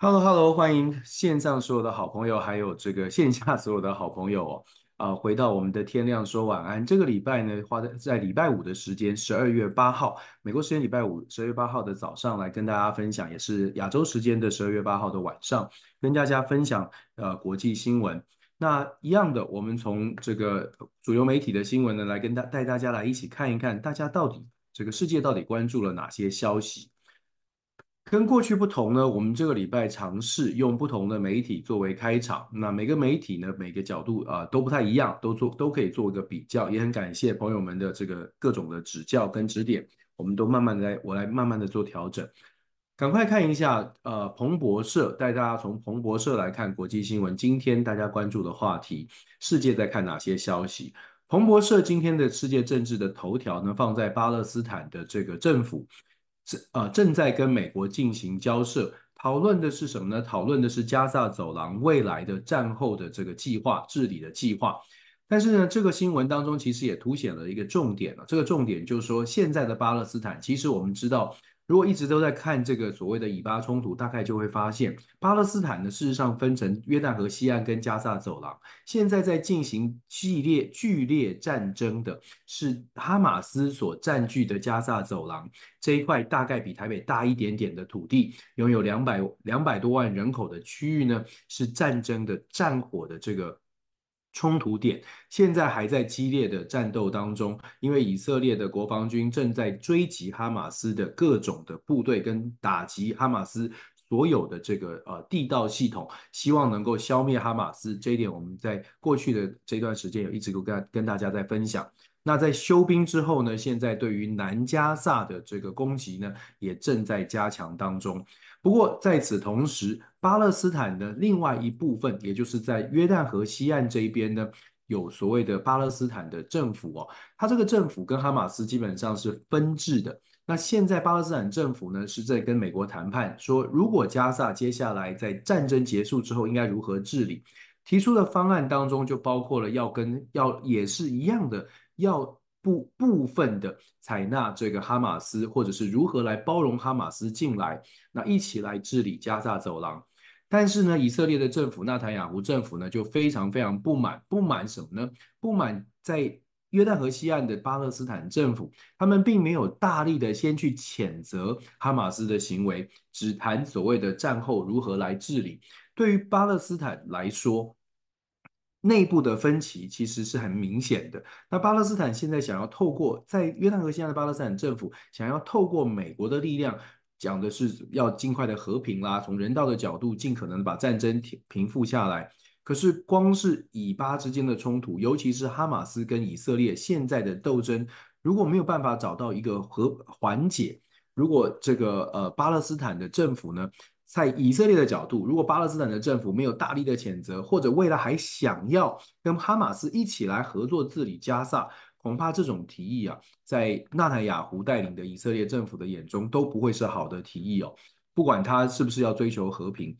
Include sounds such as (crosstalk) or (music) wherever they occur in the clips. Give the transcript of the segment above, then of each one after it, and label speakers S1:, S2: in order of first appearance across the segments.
S1: slash system.
S2: Hello，Hello，hello, 欢迎线上所有的好朋友，还有这个线下所有的好朋友哦。啊，回到我们的天亮说晚安。这个礼拜呢，花在在礼拜五的时间，十二月八号，美国时间礼拜五，十二月八号的早上来跟大家分享，也是亚洲时间的十二月八号的晚上，跟大家分享呃国际新闻。那一样的，我们从这个主流媒体的新闻呢，来跟大带大家来一起看一看，大家到底这个世界到底关注了哪些消息。跟过去不同呢，我们这个礼拜尝试用不同的媒体作为开场。那每个媒体呢，每个角度啊、都不太一样，都做都可以做一个比较。也很感谢朋友们的这个各种的指教跟指点，我们都慢慢的来，我来慢慢的做调整。赶快看一下，呃，彭博社带大家从彭博社来看国际新闻。今天大家关注的话题，世界在看哪些消息？彭博社今天的世界政治的头条呢，放在巴勒斯坦的这个政府。呃，正在跟美国进行交涉，讨论的是什么呢？讨论的是加萨走廊未来的战后的这个计划、治理的计划。但是呢，这个新闻当中其实也凸显了一个重点了，这个重点就是说，现在的巴勒斯坦，其实我们知道。如果一直都在看这个所谓的以巴冲突，大概就会发现，巴勒斯坦呢，事实上分成约旦河西岸跟加萨走廊，现在在进行激烈剧烈战争的是哈马斯所占据的加萨走廊这一块，大概比台北大一点点的土地，拥有两百两百多万人口的区域呢，是战争的战火的这个。冲突点现在还在激烈的战斗当中，因为以色列的国防军正在追击哈马斯的各种的部队，跟打击哈马斯所有的这个呃地道系统，希望能够消灭哈马斯。这一点我们在过去的这段时间有一直跟跟大家在分享。那在休兵之后呢，现在对于南加萨的这个攻击呢，也正在加强当中。不过在此同时，巴勒斯坦的另外一部分，也就是在约旦河西岸这一边呢，有所谓的巴勒斯坦的政府哦，它这个政府跟哈马斯基本上是分治的。那现在巴勒斯坦政府呢，是在跟美国谈判，说如果加萨接下来在战争结束之后应该如何治理，提出的方案当中就包括了要跟要也是一样的要。部部分的采纳这个哈马斯，或者是如何来包容哈马斯进来，那一起来治理加萨走廊。但是呢，以色列的政府，纳坦雅胡政府呢，就非常非常不满，不满什么呢？不满在约旦河西岸的巴勒斯坦政府，他们并没有大力的先去谴责哈马斯的行为，只谈所谓的战后如何来治理。对于巴勒斯坦来说，内部的分歧其实是很明显的。那巴勒斯坦现在想要透过在约旦河西岸的巴勒斯坦政府，想要透过美国的力量，讲的是要尽快的和平啦，从人道的角度尽可能把战争平平复下来。可是光是以巴之间的冲突，尤其是哈马斯跟以色列现在的斗争，如果没有办法找到一个和缓解，如果这个呃巴勒斯坦的政府呢，在以色列的角度，如果巴勒斯坦的政府没有大力的谴责，或者未来还想要跟哈马斯一起来合作治理加萨，恐怕这种提议啊，在纳坦雅胡带领的以色列政府的眼中都不会是好的提议哦。不管他是不是要追求和平，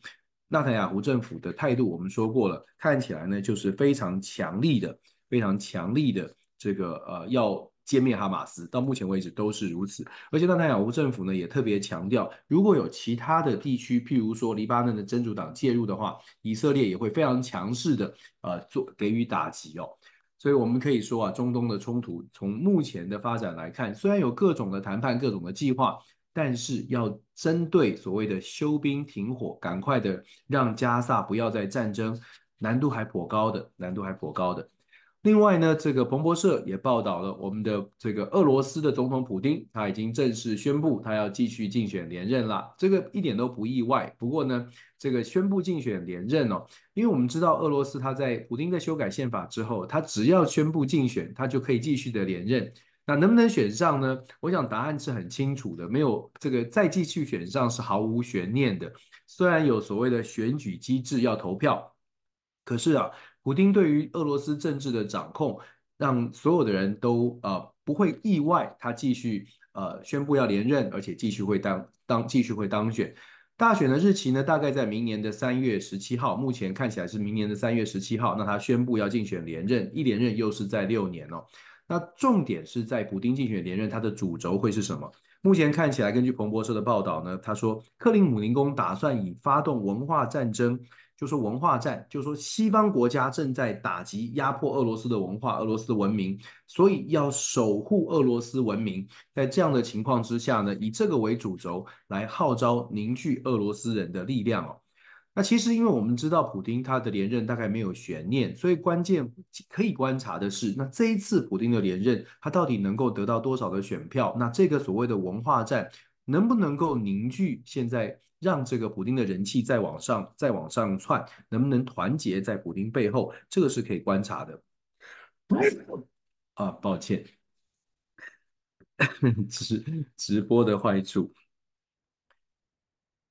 S2: 纳坦雅胡政府的态度我们说过了，看起来呢就是非常强力的，非常强力的这个呃要。歼灭哈马斯，到目前为止都是如此。而且，纳坦雅胡政府呢也特别强调，如果有其他的地区，譬如说黎巴嫩的真主党介入的话，以色列也会非常强势的呃做给予打击哦。所以，我们可以说啊，中东的冲突从目前的发展来看，虽然有各种的谈判、各种的计划，但是要针对所谓的休兵停火，赶快的让加萨不要再战争，难度还颇高的，难度还颇高的。另外呢，这个彭博社也报道了我们的这个俄罗斯的总统普丁，他已经正式宣布他要继续竞选连任了，这个一点都不意外。不过呢，这个宣布竞选连任哦，因为我们知道俄罗斯他在普丁在修改宪法之后，他只要宣布竞选，他就可以继续的连任。那能不能选上呢？我想答案是很清楚的，没有这个再继续选上是毫无悬念的。虽然有所谓的选举机制要投票，可是啊。普丁对于俄罗斯政治的掌控，让所有的人都呃不会意外，他继续呃宣布要连任，而且继续会当当继续会当选。大选的日期呢，大概在明年的三月十七号，目前看起来是明年的三月十七号。那他宣布要竞选连任，一连任又是在六年哦。那重点是在普丁竞选连任，他的主轴会是什么？目前看起来，根据彭博社的报道呢，他说克林姆林宫打算以发动文化战争。就说文化战，就说西方国家正在打击、压迫俄罗斯的文化、俄罗斯的文明，所以要守护俄罗斯文明。在这样的情况之下呢，以这个为主轴来号召凝聚俄罗斯人的力量哦。那其实因为我们知道普丁他的连任大概没有悬念，所以关键可以观察的是，那这一次普丁的连任，他到底能够得到多少的选票？那这个所谓的文化战能不能够凝聚现在？让这个普丁的人气再往上，再往上窜，能不能团结在普丁背后？这个是可以观察的。(laughs) 啊，抱歉，(laughs) 直直播的坏处。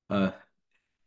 S2: 呃，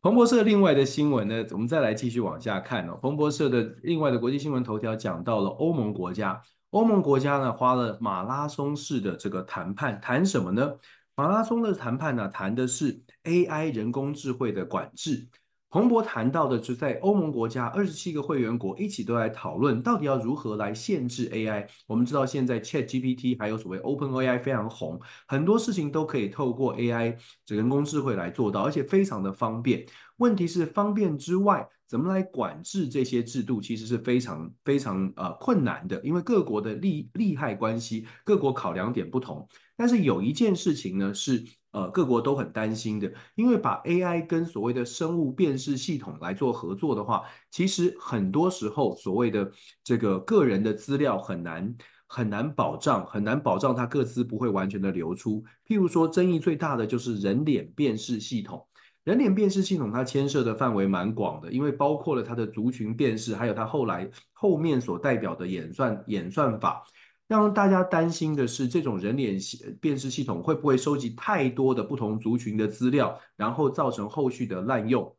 S2: 彭博社另外的新闻呢，我们再来继续往下看哦。彭博社的另外的国际新闻头条讲到了欧盟国家，欧盟国家呢花了马拉松式的这个谈判，谈什么呢？马拉松的谈判呢，谈的是 AI 人工智慧的管制。彭博谈到的是，在欧盟国家二十七个会员国一起都来讨论，到底要如何来限制 AI。我们知道现在 ChatGPT 还有所谓 OpenAI 非常红，很多事情都可以透过 AI 人工智慧来做到，而且非常的方便。问题是方便之外，怎么来管制这些制度，其实是非常非常呃困难的，因为各国的利利害关系，各国考量点不同。但是有一件事情呢，是呃各国都很担心的，因为把 AI 跟所谓的生物辨识系统来做合作的话，其实很多时候所谓的这个个人的资料很难很难保障，很难保障它各自不会完全的流出。譬如说，争议最大的就是人脸辨识系统，人脸辨识系统它牵涉的范围蛮广的，因为包括了它的族群辨识，还有它后来后面所代表的演算演算法。让大家担心的是，这种人脸辨识系统会不会收集太多的不同族群的资料，然后造成后续的滥用，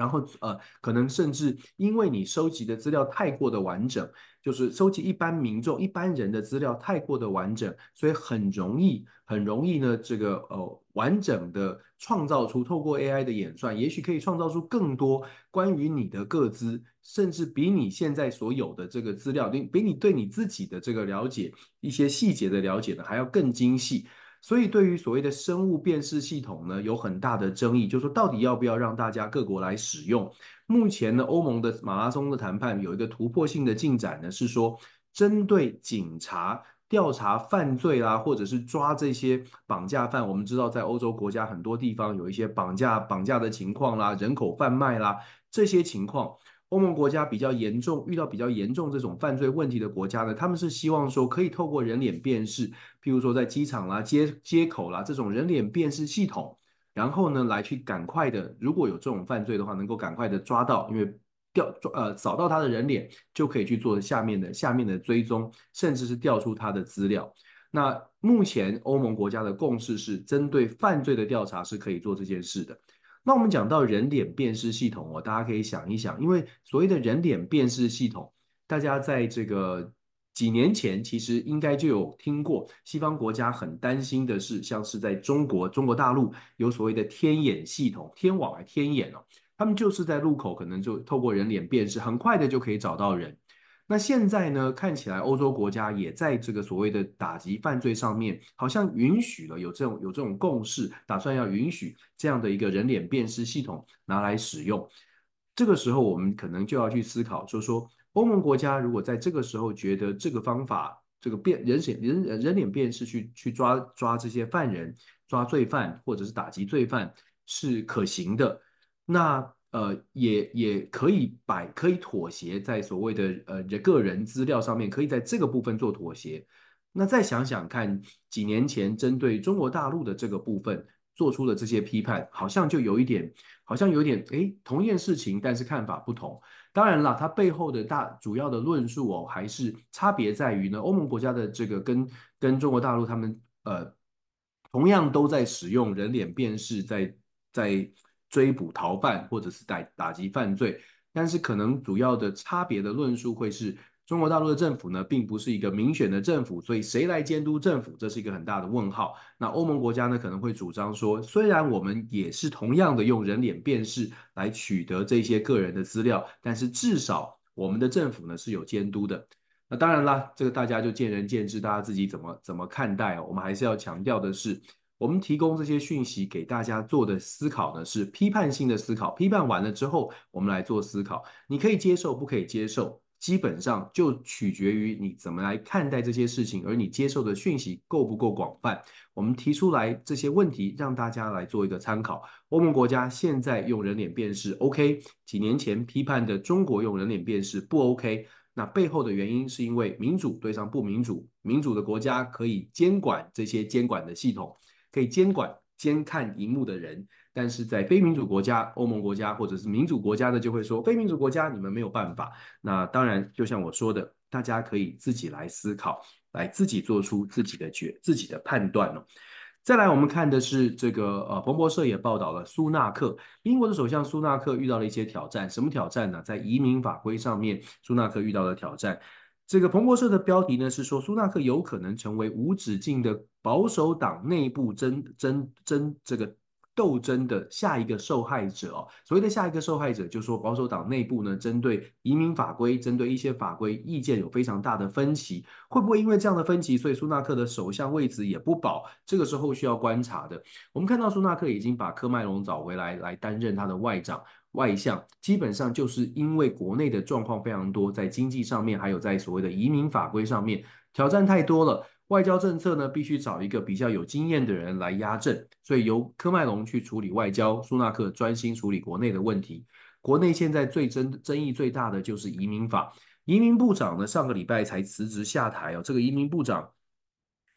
S2: 然后呃，可能甚至因为你收集的资料太过的完整，就是收集一般民众、一般人的资料太过的完整，所以很容易、很容易呢，这个呃完整的创造出透过 AI 的演算，也许可以创造出更多关于你的个资。甚至比你现在所有的这个资料，比比你对你自己的这个了解，一些细节的了解呢，还要更精细。所以，对于所谓的生物辨识系统呢，有很大的争议，就是说到底要不要让大家各国来使用？目前呢，欧盟的马拉松的谈判有一个突破性的进展呢，是说针对警察调查犯罪啦，或者是抓这些绑架犯。我们知道，在欧洲国家很多地方有一些绑架绑架的情况啦，人口贩卖啦，这些情况。欧盟国家比较严重，遇到比较严重这种犯罪问题的国家呢，他们是希望说可以透过人脸辨识，譬如说在机场啦、街街口啦这种人脸辨识系统，然后呢来去赶快的，如果有这种犯罪的话，能够赶快的抓到，因为调呃扫到他的人脸，就可以去做下面的下面的追踪，甚至是调出他的资料。那目前欧盟国家的共识是，针对犯罪的调查是可以做这件事的。那我们讲到人脸辨识系统哦，大家可以想一想，因为所谓的人脸辨识系统，大家在这个几年前其实应该就有听过。西方国家很担心的是，像是在中国中国大陆有所谓的天眼系统，天网啊天眼哦，他们就是在路口可能就透过人脸辨识，很快的就可以找到人。那现在呢，看起来欧洲国家也在这个所谓的打击犯罪上面，好像允许了有这种有这种共识，打算要允许这样的一个人脸辨识系统拿来使用。这个时候，我们可能就要去思考，就是说，欧盟国家如果在这个时候觉得这个方法，这个辨人脸人人脸辨识去去抓抓这些犯人，抓罪犯或者是打击罪犯是可行的，那呃也也可以摆可以妥协在所谓的呃个人资料上面，可以在这个部分做妥协。那再想想看，几年前针对中国大陆的这个部分做出了这些批判，好像就有一点，好像有点诶，同一件事情，但是看法不同。当然了，它背后的大主要的论述哦，还是差别在于呢，欧盟国家的这个跟跟中国大陆他们呃，同样都在使用人脸辨识，在在追捕逃犯或者是打打击犯罪，但是可能主要的差别的论述会是。中国大陆的政府呢，并不是一个民选的政府，所以谁来监督政府，这是一个很大的问号。那欧盟国家呢，可能会主张说，虽然我们也是同样的用人脸辨识来取得这些个人的资料，但是至少我们的政府呢是有监督的。那当然啦，这个大家就见仁见智，大家自己怎么怎么看待哦。我们还是要强调的是，我们提供这些讯息给大家做的思考呢，是批判性的思考。批判完了之后，我们来做思考，你可以接受，不可以接受。基本上就取决于你怎么来看待这些事情，而你接受的讯息够不够广泛。我们提出来这些问题，让大家来做一个参考。欧盟国家现在用人脸辨识 OK，几年前批判的中国用人脸辨识不 OK，那背后的原因是因为民主对上不民主，民主的国家可以监管这些监管的系统，可以监管监看荧幕的人。但是在非民主国家、欧盟国家或者是民主国家的，就会说非民主国家你们没有办法。那当然，就像我说的，大家可以自己来思考，来自己做出自己的决、自己的判断哦。再来，我们看的是这个呃，彭博社也报道了苏纳克，英国的首相苏纳克遇到了一些挑战。什么挑战呢？在移民法规上面，苏纳克遇到了挑战。这个彭博社的标题呢是说，苏纳克有可能成为无止境的保守党内部争争争这个。斗争的下一个受害者哦，所谓的下一个受害者，就是说保守党内部呢，针对移民法规，针对一些法规意见有非常大的分歧，会不会因为这样的分歧，所以苏纳克的首相位置也不保？这个时候需要观察的。我们看到苏纳克已经把科麦隆找回来，来担任他的外长外相，基本上就是因为国内的状况非常多，在经济上面，还有在所谓的移民法规上面，挑战太多了。外交政策呢，必须找一个比较有经验的人来压阵，所以由科麦隆去处理外交，苏纳克专心处理国内的问题。国内现在最争争议最大的就是移民法，移民部长呢上个礼拜才辞职下台哦。这个移民部长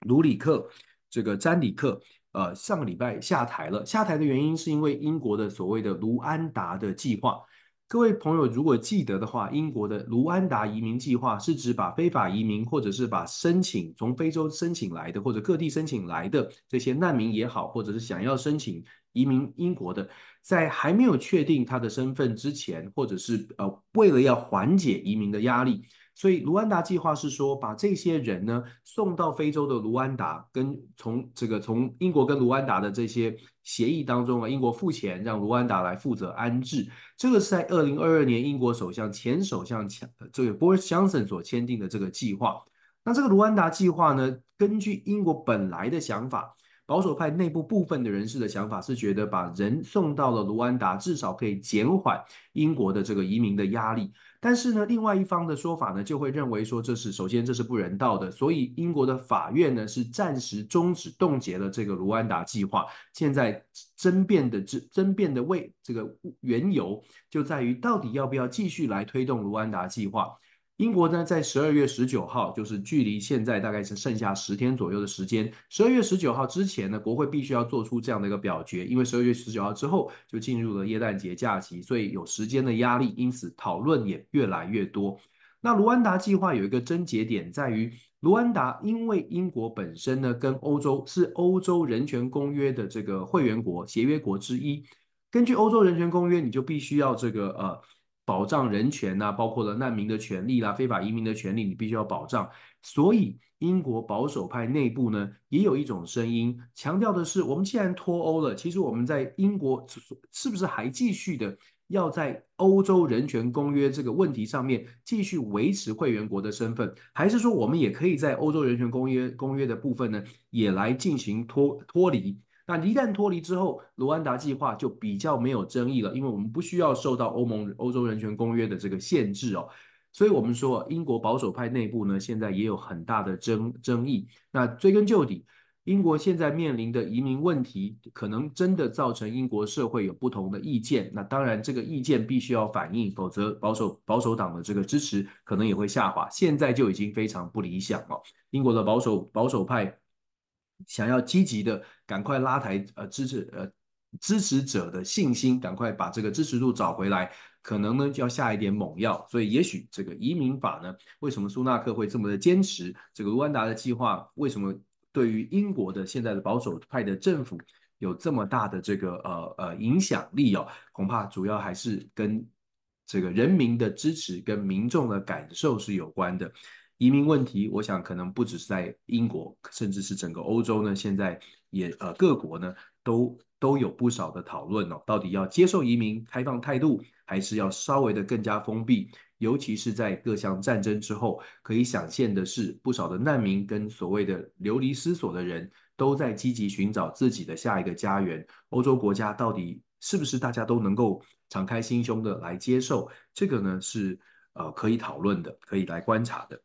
S2: 卢里克，这个詹里克，呃，上个礼拜下台了。下台的原因是因为英国的所谓的卢安达的计划。各位朋友，如果记得的话，英国的卢安达移民计划是指把非法移民，或者是把申请从非洲申请来的，或者各地申请来的这些难民也好，或者是想要申请移民英国的，在还没有确定他的身份之前，或者是呃，为了要缓解移民的压力。所以卢安达计划是说，把这些人呢送到非洲的卢安达，跟从这个从英国跟卢安达的这些协议当中啊，英国付钱让卢安达来负责安置。这个是在二零二二年英国首相前首相强这个 Boris Johnson 所签订的这个计划。那这个卢安达计划呢，根据英国本来的想法，保守派内部部分的人士的想法是觉得把人送到了卢安达，至少可以减缓英国的这个移民的压力。但是呢，另外一方的说法呢，就会认为说，这是首先这是不人道的，所以英国的法院呢是暂时终止冻结了这个卢安达计划。现在争辩的争争辩的为这个缘由就在于到底要不要继续来推动卢安达计划。英国呢，在十二月十九号，就是距离现在大概是剩下十天左右的时间。十二月十九号之前呢，国会必须要做出这样的一个表决，因为十二月十九号之后就进入了耶诞节假期，所以有时间的压力，因此讨论也越来越多。那卢安达计划有一个症结点在于，卢安达因为英国本身呢跟欧洲是欧洲人权公约的这个会员国、协约国之一，根据欧洲人权公约，你就必须要这个呃。保障人权呐、啊，包括了难民的权利啦、非法移民的权利，你必须要保障。所以英国保守派内部呢，也有一种声音强调的是，我们既然脱欧了，其实我们在英国是不是还继续的要在欧洲人权公约这个问题上面继续维持会员国的身份，还是说我们也可以在欧洲人权公约公约的部分呢，也来进行脱脱离？那一旦脱离之后，卢安达计划就比较没有争议了，因为我们不需要受到欧盟欧洲人权公约的这个限制哦，所以我们说英国保守派内部呢，现在也有很大的争争议。那追根究底，英国现在面临的移民问题，可能真的造成英国社会有不同的意见。那当然，这个意见必须要反映，否则保守保守党的这个支持可能也会下滑。现在就已经非常不理想了。英国的保守保守派想要积极的赶快拉抬呃支持呃支持者的信心，赶快把这个支持度找回来，可能呢就要下一点猛药。所以，也许这个移民法呢，为什么苏纳克会这么的坚持？这个卢安达的计划为什么？对于英国的现在的保守派的政府有这么大的这个呃呃影响力哦，恐怕主要还是跟这个人民的支持跟民众的感受是有关的。移民问题，我想可能不只是在英国，甚至是整个欧洲呢，现在也呃各国呢都都有不少的讨论哦，到底要接受移民开放态度，还是要稍微的更加封闭？尤其是在各项战争之后，可以想见的是，不少的难民跟所谓的流离失所的人都在积极寻找自己的下一个家园。欧洲国家到底是不是大家都能够敞开心胸的来接受？这个呢是呃可以讨论的，可以来观察的。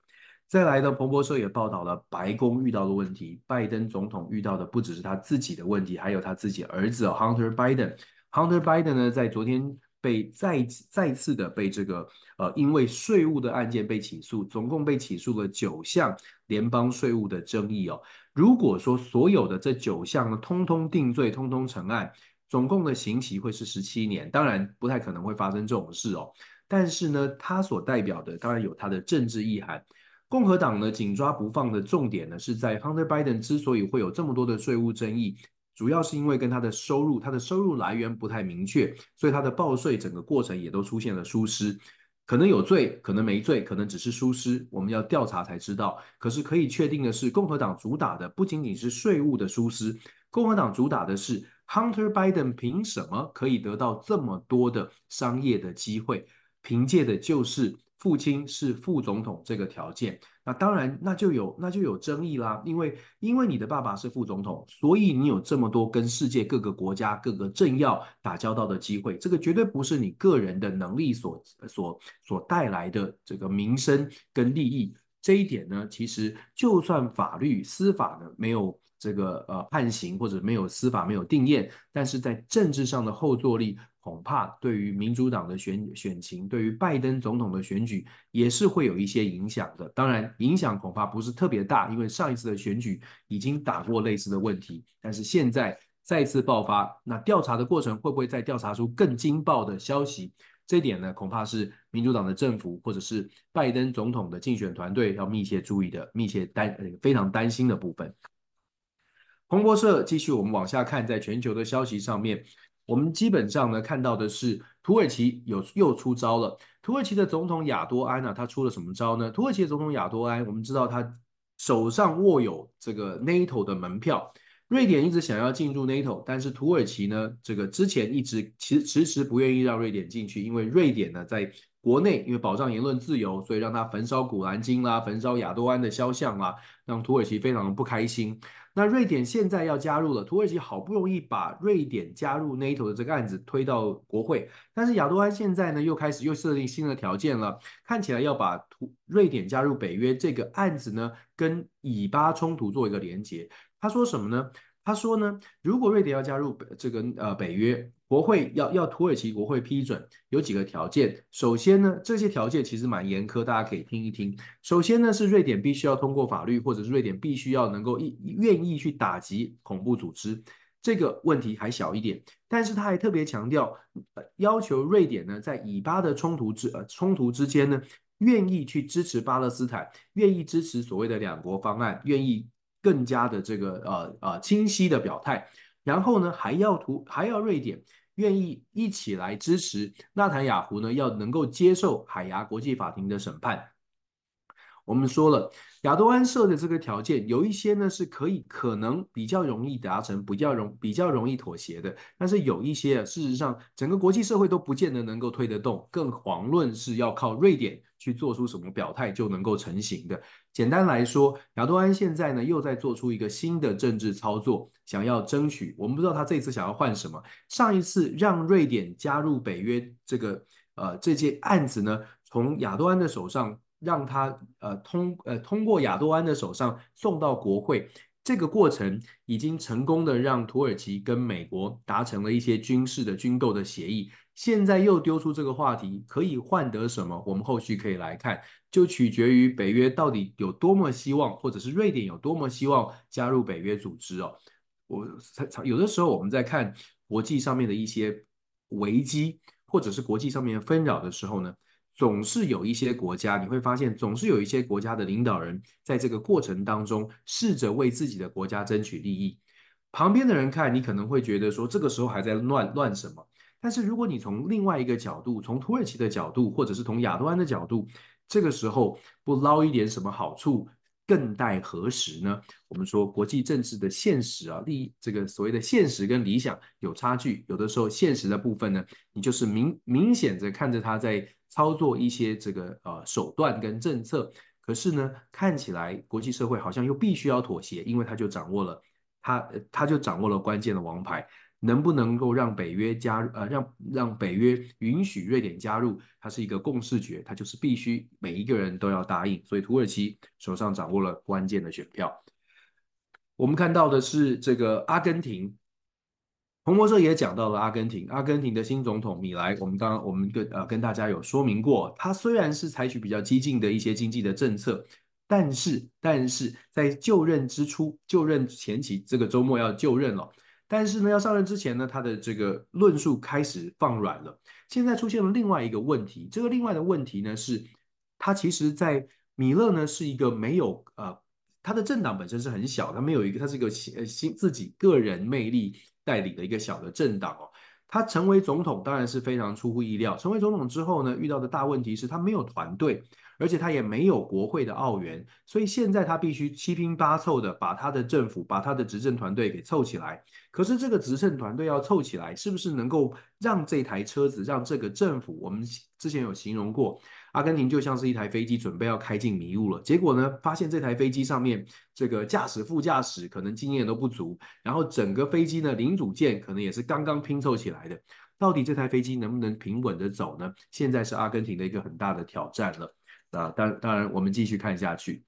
S2: 再来呢，彭博社也报道了白宫遇到的问题，拜登总统遇到的不只是他自己的问题，还有他自己儿子 Hunter Biden。Hunter Biden 呢，在昨天。被再再次的被这个呃，因为税务的案件被起诉，总共被起诉了九项联邦税务的争议哦。如果说所有的这九项呢，通通定罪，通通成案，总共的刑期会是十七年。当然不太可能会发生这种事哦。但是呢，它所代表的当然有它的政治意涵。共和党呢，紧抓不放的重点呢，是在 Hunter Biden 之所以会有这么多的税务争议。主要是因为跟他的收入，他的收入来源不太明确，所以他的报税整个过程也都出现了疏失，可能有罪，可能没罪，可能只是疏失，我们要调查才知道。可是可以确定的是，共和党主打的不仅仅是税务的疏失，共和党主打的是 Hunter Biden 凭什么可以得到这么多的商业的机会，凭借的就是。父亲是副总统这个条件，那当然那就有那就有争议啦，因为因为你的爸爸是副总统，所以你有这么多跟世界各个国家各个政要打交道的机会，这个绝对不是你个人的能力所所所带来的这个名声跟利益。这一点呢，其实就算法律司法呢没有这个呃判刑或者没有司法没有定谳，但是在政治上的后坐力。恐怕对于民主党的选选情，对于拜登总统的选举也是会有一些影响的。当然，影响恐怕不是特别大，因为上一次的选举已经打过类似的问题。但是现在再次爆发，那调查的过程会不会再调查出更惊爆的消息？这点呢，恐怕是民主党的政府或者是拜登总统的竞选团队要密切注意的、密切担呃非常担心的部分。彭博社继续，我们往下看，在全球的消息上面。我们基本上呢看到的是土耳其有又出招了。土耳其的总统亚多安呢、他出了什么招呢？土耳其的总统亚多安，我们知道他手上握有这个 NATO 的门票。瑞典一直想要进入 NATO，但是土耳其呢，这个之前一直其实迟迟不愿意让瑞典进去，因为瑞典呢在国内因为保障言论自由，所以让他焚烧古兰经啦，焚烧亚多安的肖像啦，让土耳其非常的不开心。那瑞典现在要加入了，土耳其好不容易把瑞典加入 NATO 的这个案子推到国会，但是亚多安现在呢又开始又设定新的条件了，看起来要把土瑞典加入北约这个案子呢跟以巴冲突做一个连接。他说什么呢？他说呢，如果瑞典要加入这个呃北约。国会要要土耳其国会批准，有几个条件。首先呢，这些条件其实蛮严苛，大家可以听一听。首先呢，是瑞典必须要通过法律，或者是瑞典必须要能够意愿意去打击恐怖组织。这个问题还小一点，但是他还特别强调，要求瑞典呢，在以巴的冲突之呃冲突之间呢，愿意去支持巴勒斯坦，愿意支持所谓的两国方案，愿意更加的这个呃呃清晰的表态。然后呢，还要图还要瑞典。愿意一起来支持纳坦雅胡呢，要能够接受海牙国际法庭的审判。我们说了，亚多安设的这个条件有一些呢是可以可能比较容易达成，比较容比较容易妥协的，但是有一些事实上整个国际社会都不见得能够推得动，更遑论是要靠瑞典去做出什么表态就能够成型的。简单来说，亚多安现在呢又在做出一个新的政治操作，想要争取。我们不知道他这次想要换什么。上一次让瑞典加入北约这个呃这件案子呢，从亚多安的手上。让他呃通呃通过亚多安的手上送到国会，这个过程已经成功的让土耳其跟美国达成了一些军事的军购的协议。现在又丢出这个话题，可以换得什么？我们后续可以来看，就取决于北约到底有多么希望，或者是瑞典有多么希望加入北约组织哦。我有的时候我们在看国际上面的一些危机，或者是国际上面纷扰的时候呢，总是有一些国家，你会发现总是有一些国家的领导人在这个过程当中试着为自己的国家争取利益。旁边的人看你可能会觉得说，这个时候还在乱乱什么？但是如果你从另外一个角度，从土耳其的角度，或者是从亚多安的角度，这个时候不捞一点什么好处，更待何时呢？我们说国际政治的现实啊，利这个所谓的现实跟理想有差距，有的时候现实的部分呢，你就是明明显的看着他在操作一些这个呃手段跟政策，可是呢，看起来国际社会好像又必须要妥协，因为他就掌握了他他就掌握了关键的王牌。能不能够让北约加？呃，让让北约允许瑞典加入，它是一个共识决，它就是必须每一个人都要答应。所以土耳其手上掌握了关键的选票。我们看到的是这个阿根廷，彭博社也讲到了阿根廷，阿根廷的新总统米莱，我们刚刚我们跟呃跟大家有说明过，他虽然是采取比较激进的一些经济的政策，但是但是在就任之初，就任前期，这个周末要就任了。但是呢，要上任之前呢，他的这个论述开始放软了。现在出现了另外一个问题，这个另外的问题呢是，他其实，在米勒呢是一个没有呃，他的政党本身是很小，他没有一个，他是一个新新自己个人魅力带领的一个小的政党哦。他成为总统当然是非常出乎意料。成为总统之后呢，遇到的大问题是他没有团队。而且他也没有国会的奥援，所以现在他必须七拼八凑的把他的政府、把他的执政团队给凑起来。可是这个执政团队要凑起来，是不是能够让这台车子、让这个政府？我们之前有形容过，阿根廷就像是一台飞机准备要开进迷雾了。结果呢，发现这台飞机上面这个驾驶、副驾驶可能经验都不足，然后整个飞机呢零组件可能也是刚刚拼凑起来的。到底这台飞机能不能平稳的走呢？现在是阿根廷的一个很大的挑战了。啊，当当然，我们继续看下去。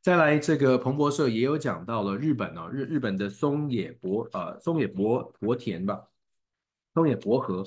S2: 再来，这个彭博社也有讲到了日本哦，日日本的松野博呃松野博博田吧，松野博和，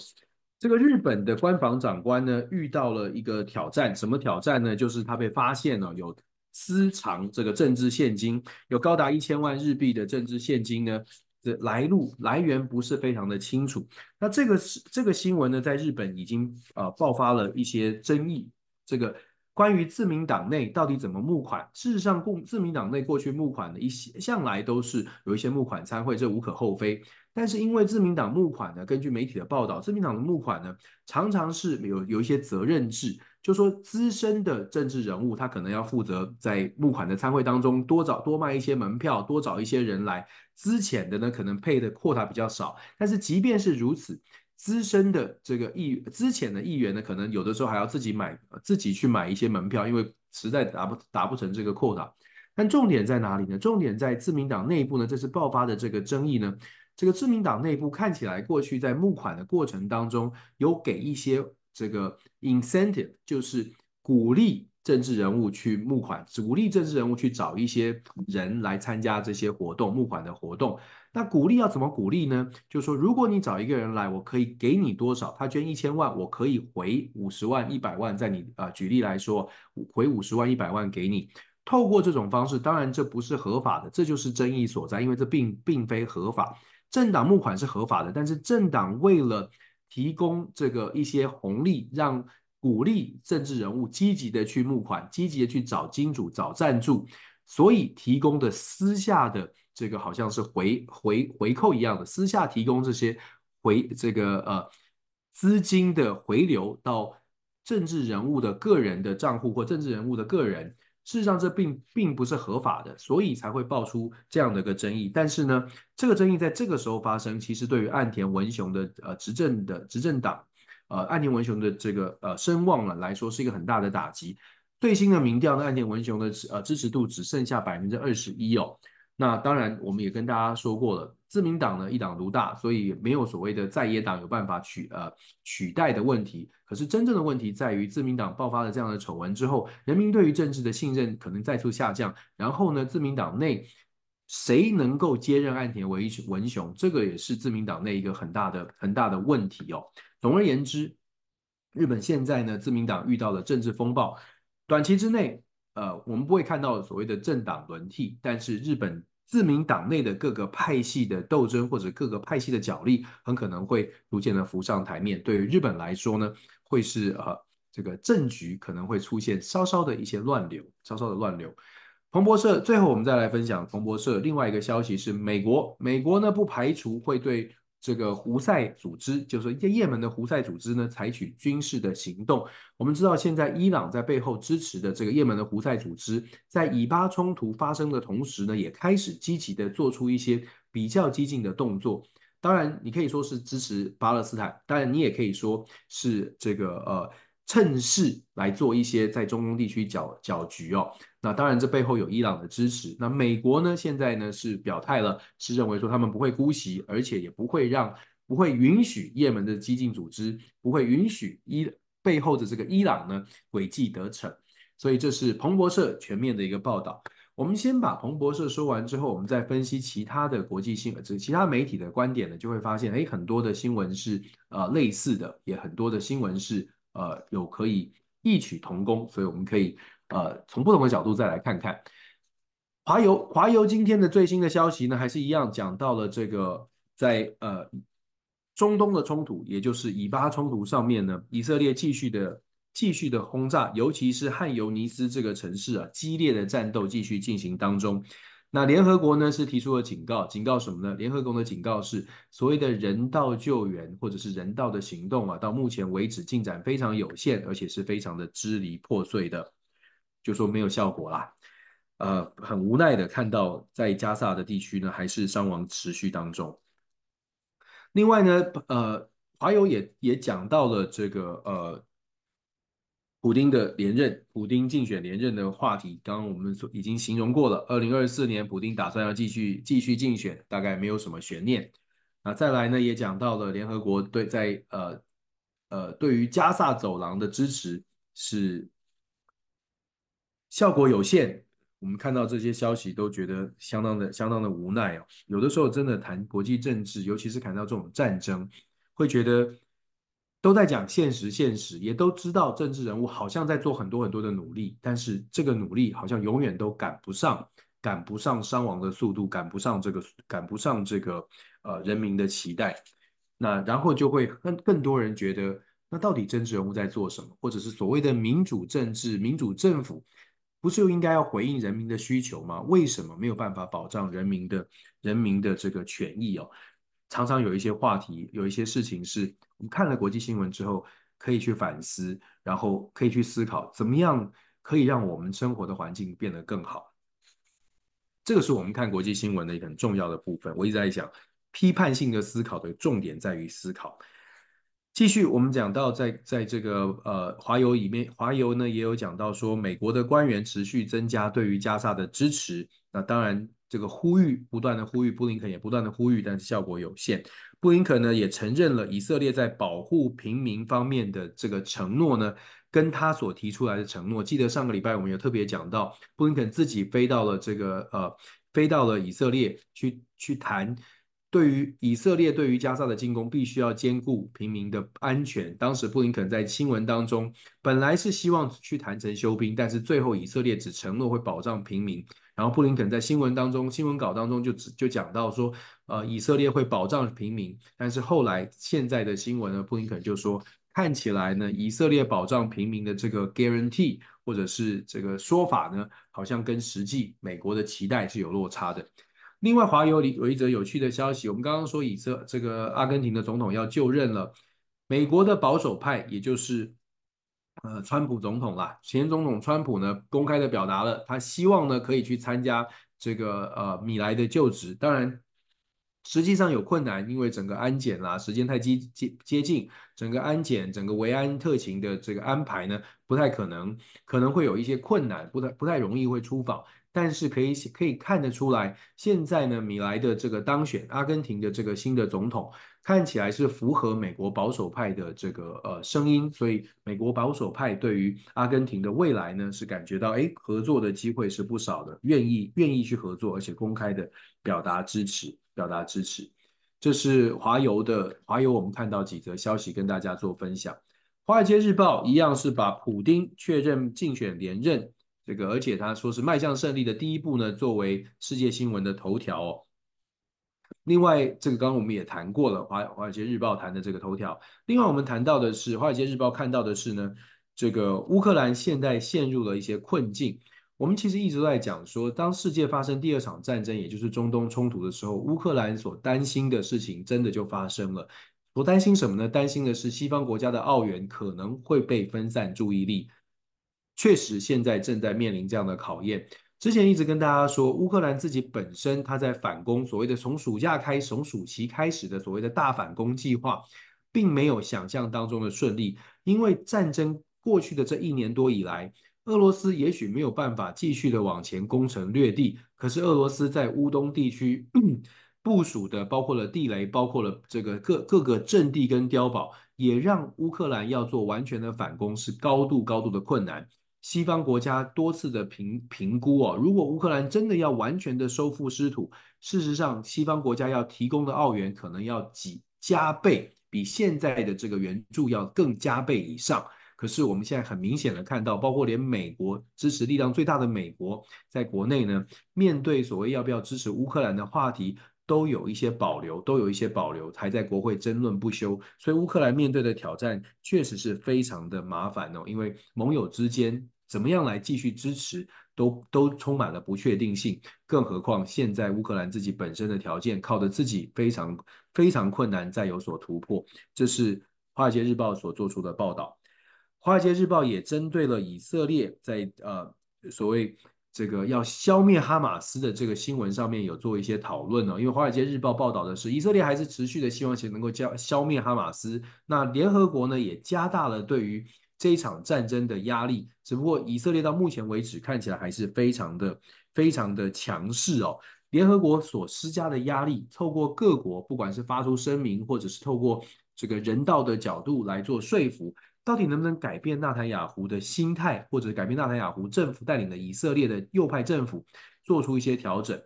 S2: 这个日本的官房长官呢遇到了一个挑战，什么挑战呢？就是他被发现了有私藏这个政治现金，有高达一千万日币的政治现金呢，的来路来源不是非常的清楚。那这个是这个新闻呢，在日本已经呃爆发了一些争议。这个关于自民党内到底怎么募款？事实上，共自民党内过去募款的一些向来都是有一些募款参会，这无可厚非。但是因为自民党募款呢，根据媒体的报道，自民党的募款呢常常是有有一些责任制，就说资深的政治人物他可能要负责在募款的参会当中多找多卖一些门票，多找一些人来；资浅的呢可能配的 quota 比较少。但是即便是如此。资深的这个议，资浅的议员呢，可能有的时候还要自己买，自己去买一些门票，因为实在达不达不成这个 quota。但重点在哪里呢？重点在自民党内部呢，这次爆发的这个争议呢，这个自民党内部看起来过去在募款的过程当中，有给一些这个 incentive，就是鼓励。政治人物去募款，鼓励政治人物去找一些人来参加这些活动，募款的活动。那鼓励要怎么鼓励呢？就是说，如果你找一个人来，我可以给你多少？他捐一千万，我可以回五十万、一百万，在你啊、呃，举例来说，回五十万、一百万给你。透过这种方式，当然这不是合法的，这就是争议所在，因为这并并非合法。政党募款是合法的，但是政党为了提供这个一些红利，让鼓励政治人物积极的去募款，积极的去找金主、找赞助，所以提供的私下的这个好像是回回回扣一样的，私下提供这些回这个呃资金的回流到政治人物的个人的账户或政治人物的个人，事实上这并并不是合法的，所以才会爆出这样的一个争议。但是呢，这个争议在这个时候发生，其实对于岸田文雄的呃执政的执政党。呃，岸田文雄的这个呃声望呢来说是一个很大的打击。最新的民调呢，岸田文雄的呃支持度只剩下百分之二十一哦。那当然，我们也跟大家说过了，自民党呢一党独大，所以没有所谓的在野党有办法取呃取代的问题。可是真正的问题在于，自民党爆发了这样的丑闻之后，人民对于政治的信任可能再次下降。然后呢，自民党内谁能够接任岸田为文雄，这个也是自民党内一个很大的很大的问题哦。总而言之，日本现在呢，自民党遇到了政治风暴，短期之内，呃，我们不会看到所谓的政党轮替，但是日本自民党内的各个派系的斗争或者各个派系的角力，很可能会逐渐的浮上台面。对于日本来说呢，会是呃这个政局可能会出现稍稍的一些乱流，稍稍的乱流。彭博社最后，我们再来分享彭博社另外一个消息是，美国美国呢不排除会对这个胡塞组织，就是说叶门的胡塞组织呢采取军事的行动。我们知道，现在伊朗在背后支持的这个叶门的胡塞组织，在以巴冲突发生的同时呢，也开始积极的做出一些比较激进的动作。当然，你可以说是支持巴勒斯坦，当然你也可以说是这个呃。趁势来做一些在中东地区搅搅局哦，那当然这背后有伊朗的支持。那美国呢，现在呢是表态了，是认为说他们不会姑息，而且也不会让，不会允许也门的激进组织，不会允许伊背后的这个伊朗呢诡计得逞。所以这是彭博社全面的一个报道。我们先把彭博社说完之后，我们再分析其他的国际新闻，这其他媒体的观点呢，就会发现，哎，很多的新闻是呃类似的，也很多的新闻是。呃，有可以异曲同工，所以我们可以呃从不同的角度再来看看。华邮华邮今天的最新的消息呢，还是一样讲到了这个在呃中东的冲突，也就是以巴冲突上面呢，以色列继续的继续的轰炸，尤其是汉尤尼斯这个城市啊，激烈的战斗继续进行当中。那联合国呢是提出了警告，警告什么呢？联合国的警告是所谓的人道救援或者是人道的行动啊，到目前为止进展非常有限，而且是非常的支离破碎的，就说没有效果啦。呃，很无奈的看到在加萨的地区呢，还是伤亡持续当中。另外呢，呃，华友也也讲到了这个呃。普丁的连任，普丁竞选连任的话题，刚刚我们已经形容过了。二零二四年，普丁打算要继续继续竞选，大概没有什么悬念。那再来呢，也讲到了联合国对在呃呃对于加萨走廊的支持是效果有限。我们看到这些消息都觉得相当的相当的无奈哦。有的时候真的谈国际政治，尤其是谈到这种战争，会觉得。都在讲现实，现实也都知道，政治人物好像在做很多很多的努力，但是这个努力好像永远都赶不上，赶不上伤亡的速度，赶不上这个，赶不上这个呃人民的期待。那然后就会更更多人觉得，那到底政治人物在做什么？或者是所谓的民主政治、民主政府，不是又应该要回应人民的需求吗？为什么没有办法保障人民的人民的这个权益哦？常常有一些话题，有一些事情是我们看了国际新闻之后可以去反思，然后可以去思考，怎么样可以让我们生活的环境变得更好。这个是我们看国际新闻的一个很重要的部分。我一直在想，批判性的思考的重点在于思考。继续，我们讲到在在这个呃华邮里面，华邮呢也有讲到说，美国的官员持续增加对于加萨的支持。那当然。这个呼吁不断的呼吁，布林肯也不断的呼吁，但是效果有限。布林肯呢也承认了以色列在保护平民方面的这个承诺呢，跟他所提出来的承诺。记得上个礼拜我们有特别讲到，布林肯自己飞到了这个呃，飞到了以色列去去谈。对于以色列对于加沙的进攻，必须要兼顾平民的安全。当时布林肯在新闻当中，本来是希望去谈成休兵，但是最后以色列只承诺会保障平民。然后布林肯在新闻当中，新闻稿当中就只就讲到说，呃，以色列会保障平民。但是后来现在的新闻呢，布林肯就说，看起来呢，以色列保障平民的这个 guarantee 或者是这个说法呢，好像跟实际美国的期待是有落差的。另外，华邮里有一则有趣的消息，我们刚刚说以色这个阿根廷的总统要就任了，美国的保守派，也就是呃川普总统啦，前总统川普呢，公开的表达了他希望呢可以去参加这个呃米莱的就职，当然实际上有困难，因为整个安检啦，时间太接接接近，整个安检整个维安特勤的这个安排呢不太可能，可能会有一些困难，不太不太容易会出访。但是可以可以看得出来，现在呢，米莱的这个当选，阿根廷的这个新的总统，看起来是符合美国保守派的这个呃声音，所以美国保守派对于阿根廷的未来呢是感觉到哎合作的机会是不少的，愿意愿意去合作，而且公开的表达支持，表达支持。这是华邮的华邮，我们看到几则消息跟大家做分享。华尔街日报一样是把普丁确认竞选连任这个，而且他说是迈向胜利的第一步呢，作为世界新闻的头条哦。另外，这个刚刚我们也谈过了，华华尔街日报谈的这个头条。另外，我们谈到的是，华尔街日报看到的是呢，这个乌克兰现在陷入了一些困境。我们其实一直都在讲说，当世界发生第二场战争，也就是中东冲突的时候，乌克兰所担心的事情真的就发生了。所担心什么呢？担心的是西方国家的澳元可能会被分散注意力。确实，现在正在面临这样的考验。之前一直跟大家说，乌克兰自己本身他在反攻，所谓的从暑假开始、从暑期开始的所谓的大反攻计划，并没有想象当中的顺利。因为战争过去的这一年多以来，俄罗斯也许没有办法继续的往前攻城略地，可是俄罗斯在乌东地区 (clears throat) 部署的，包括了地雷，包括了这个各各个阵地跟碉堡，也让乌克兰要做完全的反攻是高度高度的困难。西方国家多次的评评估哦，如果乌克兰真的要完全的收复失土，事实上西方国家要提供的澳元可能要几加倍，比现在的这个援助要更加倍以上。可是我们现在很明显的看到，包括连美国支持力量最大的美国，在国内呢，面对所谓要不要支持乌克兰的话题，都有一些保留，都有一些保留，还在国会争论不休。所以乌克兰面对的挑战确实是非常的麻烦哦，因为盟友之间。怎么样来继续支持，都都充满了不确定性。更何况现在乌克兰自己本身的条件，靠着自己非常非常困难，再有所突破。这是《华尔街日报》所做出的报道。《华尔街日报》也针对了以色列在呃所谓这个要消灭哈马斯的这个新闻上面有做一些讨论呢。因为《华尔街日报》报道的是以色列还是持续的希望其能够消消灭哈马斯。那联合国呢也加大了对于这一场战争的压力，只不过以色列到目前为止看起来还是非常的、非常的强势哦。联合国所施加的压力，透过各国，不管是发出声明，或者是透过这个人道的角度来做说服，到底能不能改变纳坦雅胡的心态，或者改变纳坦雅胡政府带领的以色列的右派政府做出一些调整？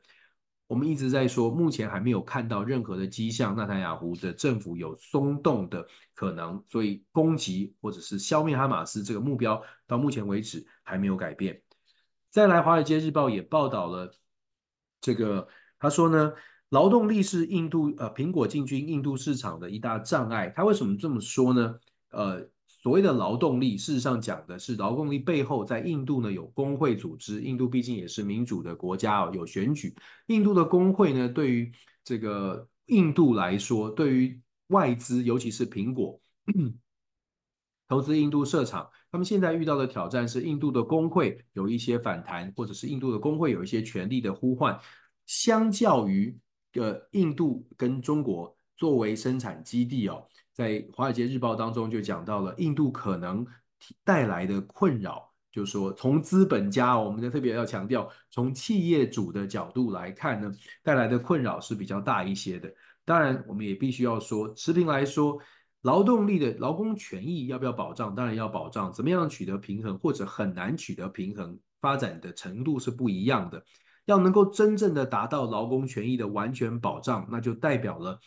S2: 我们一直在说，目前还没有看到任何的迹象，纳坦雅胡的政府有松动的可能，所以攻击或者是消灭哈马斯这个目标到目前为止还没有改变。再来，《华尔街日报》也报道了这个，他说呢，劳动力是印度呃苹果进军印度市场的一大障碍。他为什么这么说呢？呃。所谓的劳动力，事实上讲的是劳动力背后，在印度呢有工会组织。印度毕竟也是民主的国家哦，有选举。印度的工会呢，对于这个印度来说，对于外资，尤其是苹果投资印度设厂，他们现在遇到的挑战是，印度的工会有一些反弹，或者是印度的工会有一些权力的呼唤。相较于呃印度跟中国作为生产基地哦。在《华尔街日报》当中就讲到了印度可能带来的困扰，就是说从资本家，我们就特别要强调，从企业主的角度来看呢，带来的困扰是比较大一些的。当然，我们也必须要说，持平来说，劳动力的劳工权益要不要保障？当然要保障。怎么样取得平衡，或者很难取得平衡，发展的程度是不一样的。要能够真正的达到劳工权益的完全保障，那就代表了，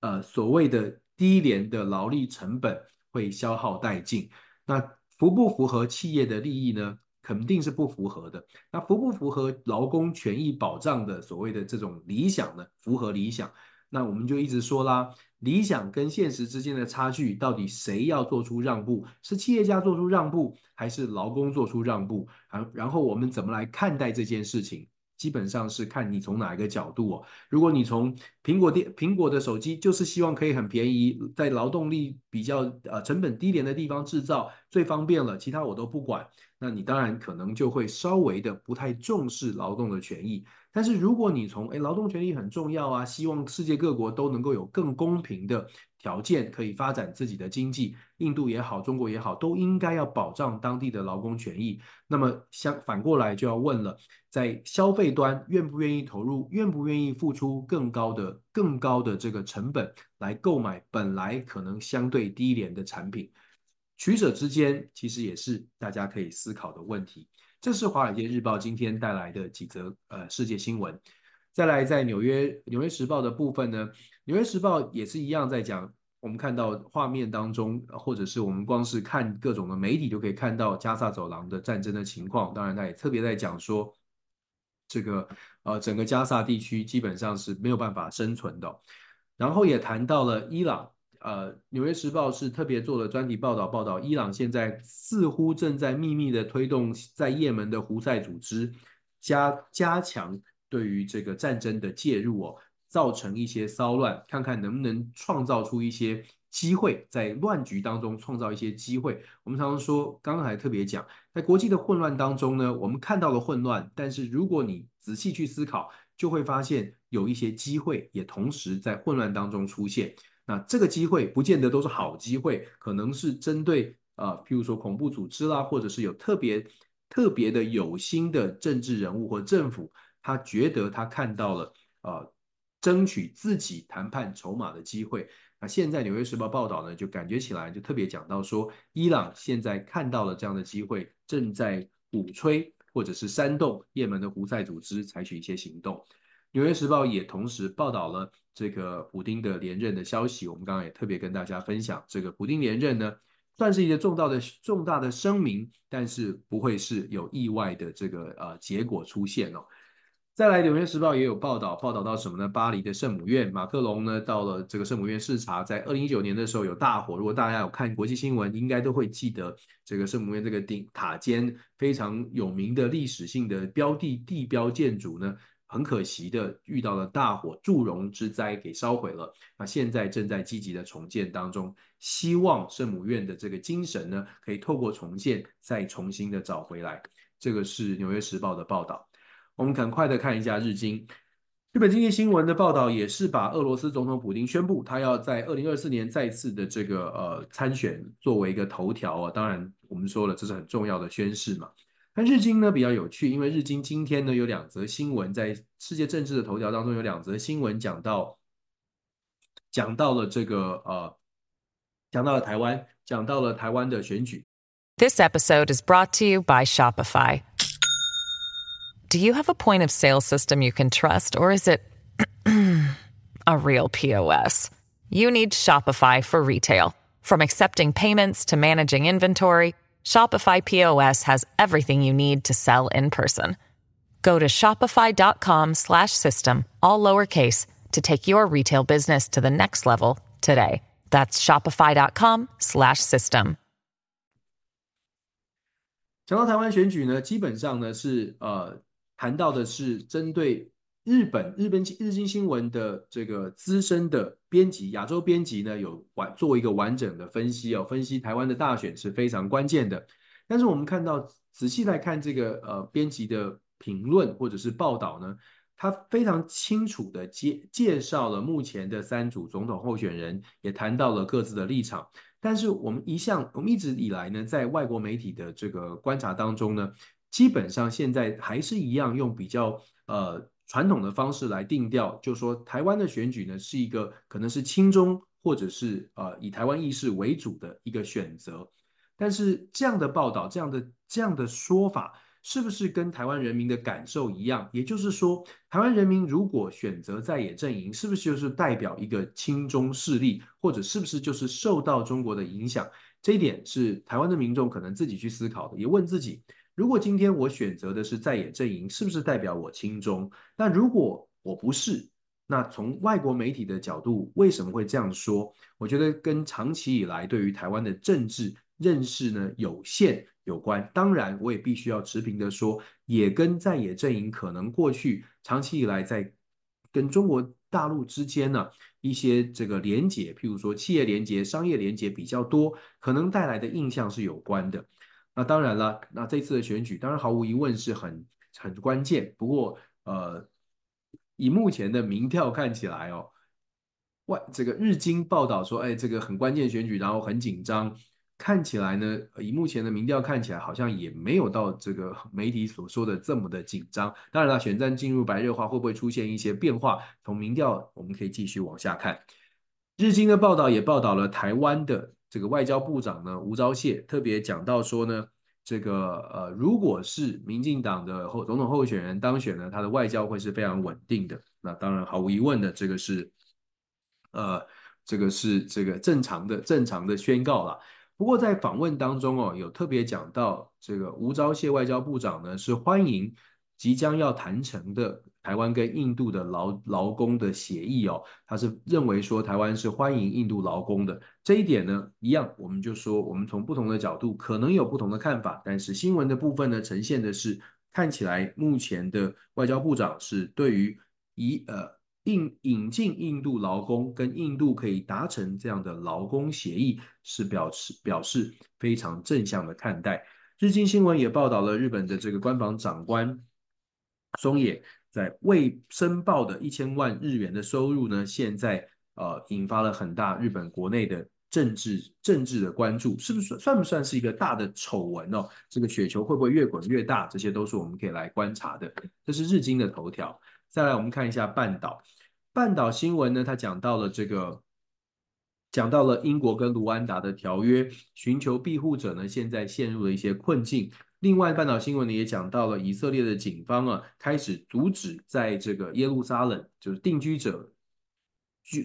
S2: 呃，所谓的。低廉的劳力成本会消耗殆尽，那符不符合企业的利益呢？肯定是不符合的。那符不符合劳工权益保障的所谓的这种理想呢？符合理想，那我们就一直说啦，理想跟现实之间的差距，到底谁要做出让步？是企业家做出让步，还是劳工做出让步？然然后我们怎么来看待这件事情？基本上是看你从哪一个角度哦。如果你从苹果电苹果的手机就是希望可以很便宜，在劳动力比较呃成本低廉的地方制造最方便了，其他我都不管，那你当然可能就会稍微的不太重视劳动的权益。但是如果你从诶劳动权益很重要啊，希望世界各国都能够有更公平的条件可以发展自己的经济，印度也好，中国也好，都应该要保障当地的劳工权益。那么相反过来就要问了，在消费端愿不愿意投入，愿不愿意付出更高的、更高的这个成本来购买本来可能相对低廉的产品？取舍之间，其实也是大家可以思考的问题。这是《华尔街日报》今天带来的几则呃世界新闻。再来，在纽约《纽约时报》的部分呢，《纽约时报》也是一样在讲，我们看到画面当中，或者是我们光是看各种的媒体就可以看到加萨走廊的战争的情况。当然，他也特别在讲说，这个呃整个加萨地区基本上是没有办法生存的。然后也谈到了伊朗，呃，《纽约时报》是特别做了专题报道，报道伊朗现在似乎正在秘密的推动在也门的胡塞组织加加强。对于这个战争的介入哦，造成一些骚乱，看看能不能创造出一些机会，在乱局当中创造一些机会。我们常常说，刚刚还特别讲，在国际的混乱当中呢，我们看到了混乱，但是如果你仔细去思考，就会发现有一些机会也同时在混乱当中出现。那这个机会不见得都是好机会，可能是针对呃，譬如说恐怖组织啦，或者是有特别特别的有心的政治人物或政府。他觉得他看到了呃，争取自己谈判筹码的机会。那现在《纽约时报》报道呢，就感觉起来就特别讲到说，伊朗现在看到了这样的机会，正在鼓吹或者是煽动也门的胡塞组织采取一些行动。《纽约时报》也同时报道了这个普丁的连任的消息。我们刚刚也特别跟大家分享，这个普丁连任呢，算是一个重大的重大的声明，但是不会是有意外的这个呃结果出现哦。再来，《纽约时报》也有报道，报道到什么呢？巴黎的圣母院，马克龙呢到了这个圣母院视察，在二零一九年的时候有大火。如果大家有看国际新闻，应该都会记得这个圣母院这个顶塔尖非常有名的历史性的标的地标建筑呢，很可惜的遇到了大火，祝融之灾给烧毁了。那现在正在积极的重建当中，希望圣母院的这个精神呢，可以透过重建再重新的找回来。这个是《纽约时报》的报道。我们赶快的看一下日经，日本经济新闻的报道也是把俄罗斯总统普京宣布他要在二零二四年再次的这个呃参选作为一个头条啊。当然我们说了这是很重要的宣誓嘛。但日经呢比较有趣，因为日经今天呢有两则新闻在世界政治的头条当中有两则新闻讲到讲到了这个呃讲到了台湾，讲到了台湾的选举。
S1: This episode is brought to you by Shopify. Do you have a point of sale system you can trust, or is it (clears throat) a real POS? You need Shopify for retail. From accepting payments to managing inventory, Shopify POS has everything you need to sell in person. Go to shopify.com/system all lowercase to take your retail business to the next level today. That's shopify.com/system.
S2: 讲到台湾选举呢，基本上呢是呃。 谈到的是针对日本日本日经新闻的这个资深的编辑亚洲编辑呢，有完做一个完整的分析哦，分析台湾的大选是非常关键的。但是我们看到仔细来看这个呃编辑的评论或者是报道呢，他非常清楚的介介绍了目前的三组总统候选人，也谈到了各自的立场。但是我们一向我们一直以来呢，在外国媒体的这个观察当中呢。基本上现在还是一样用比较呃传统的方式来定调，就是说台湾的选举呢是一个可能是亲中或者是呃以台湾意识为主的一个选择。但是这样的报道，这样的这样的说法，是不是跟台湾人民的感受一样？也就是说，台湾人民如果选择在野阵营，是不是就是代表一个亲中势力，或者是不是就是受到中国的影响？这一点是台湾的民众可能自己去思考的，也问自己。如果今天我选择的是在野阵营，是不是代表我亲中？那如果我不是，那从外国媒体的角度，为什么会这样说？我觉得跟长期以来对于台湾的政治认识呢有限有关。当然，我也必须要持平的说，也跟在野阵营可能过去长期以来在跟中国大陆之间呢一些这个连结，譬如说企业连结、商业连结比较多，可能带来的印象是有关的。那当然了，那这次的选举当然毫无疑问是很很关键。不过，呃，以目前的民调看起来哦，外这个日经报道说，哎，这个很关键选举，然后很紧张。看起来呢，以目前的民调看起来，好像也没有到这个 (laughs) 媒体所说的这么的紧张。当然了，选战进入白热化，会不会出现一些变化？从民调我们可以继续往下看。日经的报道也报道了台湾的这个外交部长呢，吴钊燮特别讲到说呢，这个呃，如果是民进党的候总统候选人当选呢，他的外交会是非常稳定的。那当然毫无疑问的，这个是呃，这个是这个正常的正常的宣告了。不过在访问当中哦，有特别讲到这个吴钊燮外交部长呢，是欢迎即将要谈成的台湾跟印度的劳劳工的协议哦，他是认为说台湾是欢迎印度劳工的这一点呢，一样我们就说我们从不同的角度可能有不同的看法，但是新闻的部分呢，呈现的是看起来目前的外交部长是对于以呃。印引进印度劳工，跟印度可以达成这样的劳工协议，是表示表示非常正向的看待。日经新闻也报道了日本的这个官房长官松野在未申报的一千万日元的收入呢，现在呃引发了很大日本国内的政治政治的关注，是不是算不算是一个大的丑闻哦？这个雪球会不会越滚越大？这些都是我们可以来观察的。这是日经的头条。再来，我们看一下半岛。半岛新闻呢，它讲到了这个，讲到了英国跟卢安达的条约，寻求庇护者呢，现在陷入了一些困境。另外，半岛新闻呢也讲到了以色列的警方啊，开始阻止在这个耶路撒冷，就是定居者，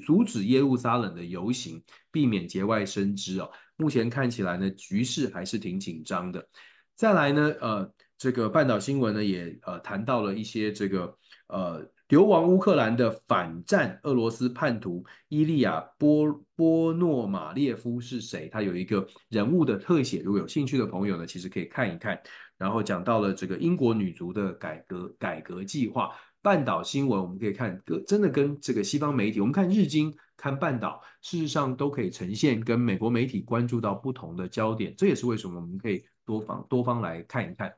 S2: 阻止耶路撒冷的游行，避免节外生枝哦。目前看起来呢，局势还是挺紧张的。再来呢，呃，这个半岛新闻呢也呃谈到了一些这个呃。流亡乌克兰的反战俄罗斯叛徒伊利亚波波诺马列夫是谁？他有一个人物的特写，如果有兴趣的朋友呢，其实可以看一看。然后讲到了这个英国女足的改革改革计划。半岛新闻我们可以看，真的跟这个西方媒体，我们看日经、看半岛，事实上都可以呈现跟美国媒体关注到不同的焦点。这也是为什么我们可以多方多方来看一看。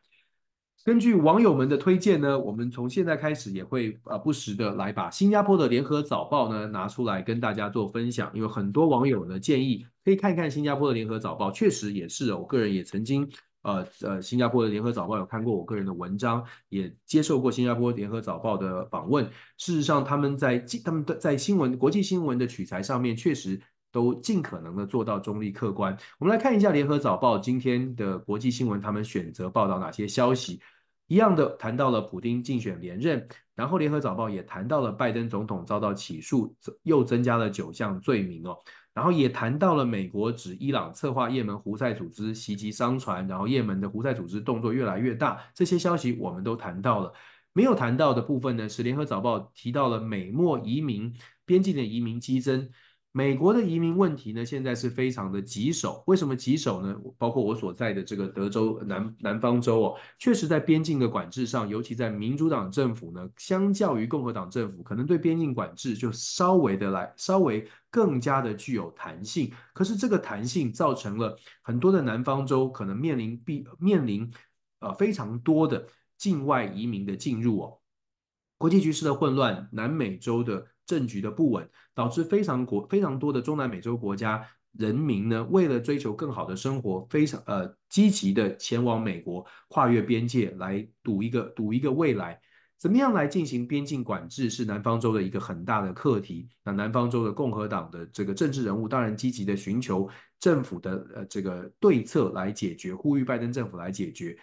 S2: 根据网友们的推荐呢，我们从现在开始也会呃不时的来把新加坡的联合早报呢拿出来跟大家做分享，因为很多网友呢建议可以看一看新加坡的联合早报，确实也是，我个人也曾经呃呃新加坡的联合早报有看过我个人的文章，也接受过新加坡联合早报的访问。事实上，他们在他们的在新闻国际新闻的取材上面，确实都尽可能的做到中立客观。我们来看一下联合早报今天的国际新闻，他们选择报道哪些消息。一样的谈到了普丁竞选连任，然后联合早报也谈到了拜登总统遭到起诉，又增加了九项罪名哦。然后也谈到了美国指伊朗策划也门胡塞组织袭击商船，然后也门的胡塞组织动作越来越大，这些消息我们都谈到了。没有谈到的部分呢，是联合早报提到了美墨移民边境的移民激增。美国的移民问题呢，现在是非常的棘手。为什么棘手呢？包括我所在的这个德州南南方州哦，确实在边境的管制上，尤其在民主党政府呢，相较于共和党政府，可能对边境管制就稍微的来，稍微更加的具有弹性。可是这个弹性造成了很多的南方州可能面临必面临呃非常多的境外移民的进入哦，国际局势的混乱，南美洲的。政局的不稳，导致非常国非常多的中南美洲国家人民呢，为了追求更好的生活，非常呃积极的前往美国，跨越边界来赌一个赌一个未来。怎么样来进行边境管制，是南方州的一个很大的课题。那南方州的共和党的这个政治人物，当然积极的寻求政府的呃这个对策来解决，呼吁拜登政府来解决。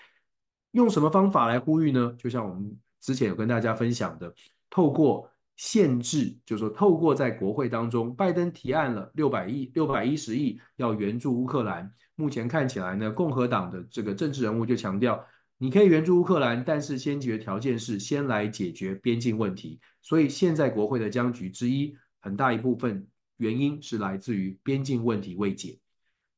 S2: 用什么方法来呼吁呢？就像我们之前有跟大家分享的，透过。限制，就是说，透过在国会当中，拜登提案了六百亿、六百一十亿要援助乌克兰。目前看起来呢，共和党的这个政治人物就强调，你可以援助乌克兰，但是先决条件是先来解决边境问题。所以现在国会的僵局之一，很大一部分原因是来自于边境问题未解。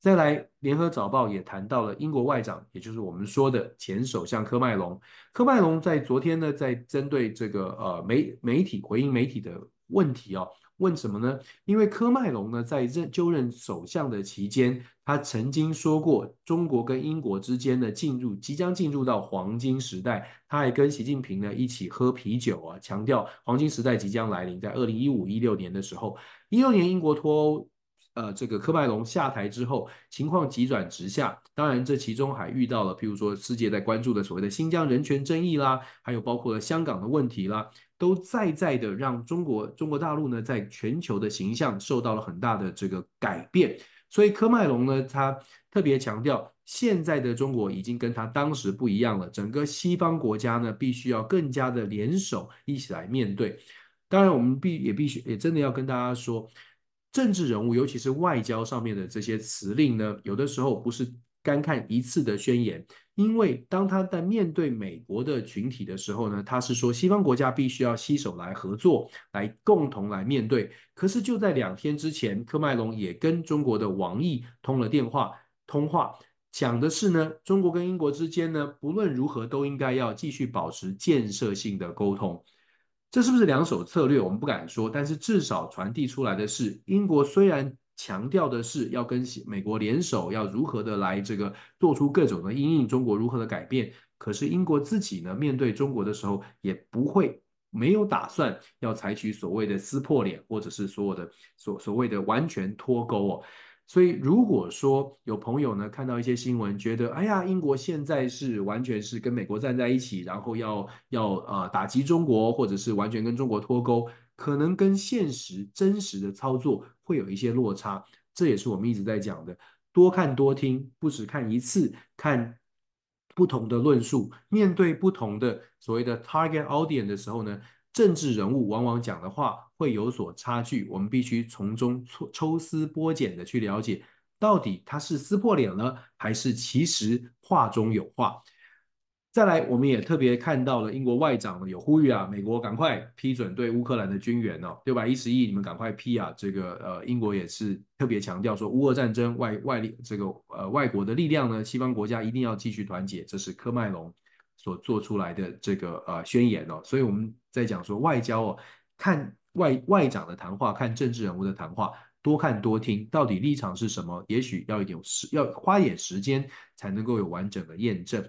S2: 再来，联合早报也谈到了英国外长，也就是我们说的前首相科麦隆。科麦隆在昨天呢，在针对这个呃媒媒体回应媒体的问题哦，问什么呢？因为科麦隆呢，在任就任首相的期间，他曾经说过，中国跟英国之间呢，进入即将进入到黄金时代。他还跟习近平呢一起喝啤酒啊，强调黄金时代即将来临。在二零一五一六年的时候，一六年英国脱欧。呃，这个科麦隆下台之后，情况急转直下。当然，这其中还遇到了，譬如说世界在关注的所谓的新疆人权争议啦，还有包括了香港的问题啦，都在在的让中国中国大陆呢在全球的形象受到了很大的这个改变。所以科麦隆呢，他特别强调，现在的中国已经跟他当时不一样了，整个西方国家呢必须要更加的联手一起来面对。当然，我们必也必须也真的要跟大家说。政治人物，尤其是外交上面的这些辞令呢，有的时候不是干看一次的宣言，因为当他在面对美国的群体的时候呢，他是说西方国家必须要携手来合作，来共同来面对。可是就在两天之前，科麦隆也跟中国的王毅通了电话通话，讲的是呢，中国跟英国之间呢，不论如何都应该要继续保持建设性的沟通。这是不是两手策略？我们不敢说，但是至少传递出来的是，英国虽然强调的是要跟美国联手，要如何的来这个做出各种的因应中国如何的改变，可是英国自己呢，面对中国的时候，也不会没有打算要采取所谓的撕破脸，或者是所有的所所谓的完全脱钩哦。所以，如果说有朋友呢看到一些新闻，觉得哎呀，英国现在是完全是跟美国站在一起，然后要要呃打击中国，或者是完全跟中国脱钩，可能跟现实真实的操作会有一些落差。这也是我们一直在讲的，多看多听，不只看一次，看不同的论述，面对不同的所谓的 target audience 的时候呢，政治人物往往讲的话会有所差距，我们必须从中抽抽丝剥茧的去了解，到底他是撕破脸了，还是其实话中有话。再来，我们也特别看到了英国外长呢有呼吁啊，美国赶快批准对乌克兰的军援哦，六百一十亿，你们赶快批啊。这个呃，英国也是特别强调说，乌俄战争外外力这个呃外国的力量呢，西方国家一定要继续团结，这是科麦隆所做出来的这个呃宣言哦，所以我们在讲说外交哦，看外外长的谈话，看政治人物的谈话，多看多听，到底立场是什么？也许要有时要花点时间才能够有完整的验证。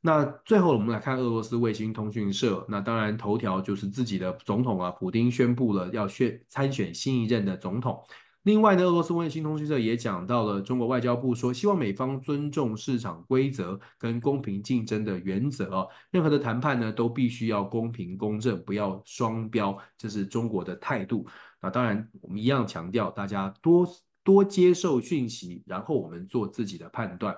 S2: 那最后我们来看俄罗斯卫星通讯社，那当然头条就是自己的总统啊，普丁宣布了要选参选新一任的总统。另外呢，俄罗斯卫星通讯社也讲到了中国外交部说，希望美方尊重市场规则跟公平竞争的原则哦，任何的谈判呢都必须要公平公正，不要双标，这是中国的态度。那当然，我们一样强调，大家多多接受讯息，然后我们做自己的判断。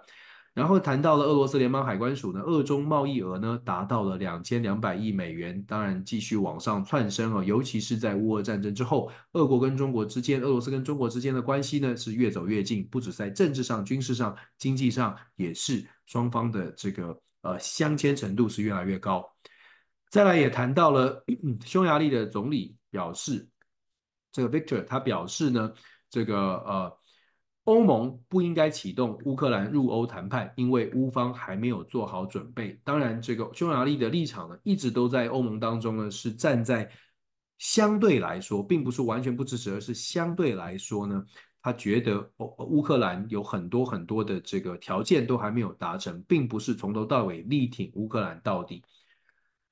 S2: 然后谈到了俄罗斯联邦海关署呢，俄中贸易额呢达到了两千两百亿美元，当然继续往上窜升啊，尤其是在乌俄战争之后，俄国跟中国之间，俄罗斯跟中国之间的关系呢是越走越近，不止在政治上、军事上、经济上，也是双方的这个呃相牵程度是越来越高。再来也谈到了 (clears throat) 匈牙利的总理表示，这个 Victor 他表示呢，这个呃。欧盟不应该启动乌克兰入欧谈判，因为乌方还没有做好准备。当然，这个匈牙利的立场呢，一直都在欧盟当中呢，是站在相对来说，并不是完全不支持，而是相对来说呢，他觉得欧乌克兰有很多很多的这个条件都还没有达成，并不是从头到尾力挺乌克兰到底。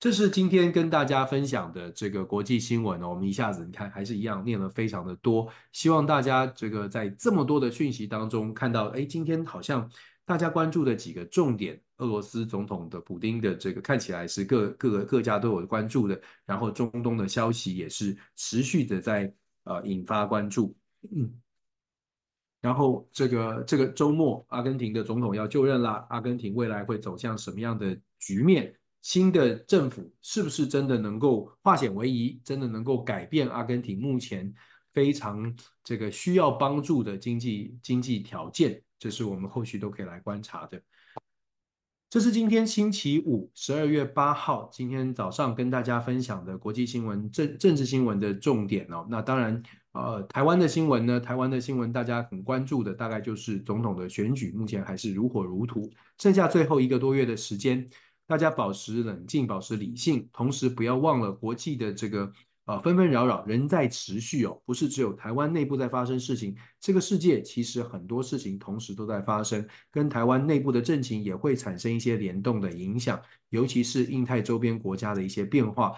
S2: 这是今天跟大家分享的这个国际新闻哦，我们一下子你看还是一样念了非常的多，希望大家这个在这么多的讯息当中看到，哎，今天好像大家关注的几个重点，俄罗斯总统的普丁的这个看起来是各各各家都有关注的，然后中东的消息也是持续的在呃引发关注，嗯，(clears throat) 然后这个这个周末阿根廷的总统要就任啦，阿根廷未来会走向什么样的局面？新的政府是不是真的能够化险为夷，真的能够改变阿根廷目前非常这个需要帮助的经济经济条件？这是我们后续都可以来观察的。这是今天星期五，十二月八号，今天早上跟大家分享的国际新闻、政政治新闻的重点哦。那当然，呃，台湾的新闻呢，台湾的新闻大家很关注的，大概就是总统的选举，目前还是如火如荼，剩下最后一个多月的时间。大家保持冷静，保持理性，同时不要忘了国际的这个呃纷纷扰扰仍在持续哦，不是只有台湾内部在发生事情，这个世界其实很多事情同时都在发生，跟台湾内部的政情也会产生一些联动的影响，尤其是印太周边国家的一些变化，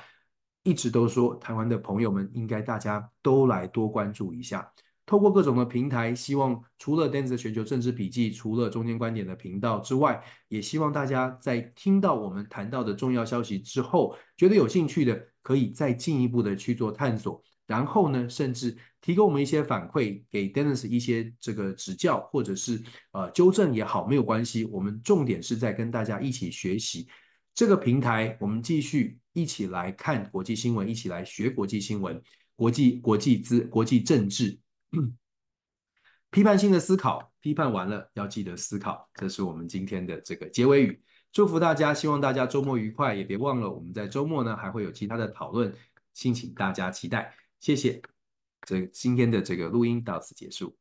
S2: 一直都说台湾的朋友们应该大家都来多关注一下。透过各种的平台，希望除了 Dennis 的全球政治笔记，除了中间观点的频道之外，也希望大家在听到我们谈到的重要消息之后，觉得有兴趣的，可以再进一步的去做探索，然后呢，甚至提供我们一些反馈，给 Dennis 一些这个指教，或者是呃纠正也好，没有关系。我们重点是在跟大家一起学习这个平台，我们继续一起来看国际新闻，一起来学国际新闻、国际国际资、国际政治。(clears throat) 批判性的思考，批判完了要记得思考，这是我们今天的这个结尾语。祝福大家，希望大家周末愉快，也别忘了我们在周末呢还会有其他的讨论，敬请大家期待。谢谢，这今天的这个录音到此结束。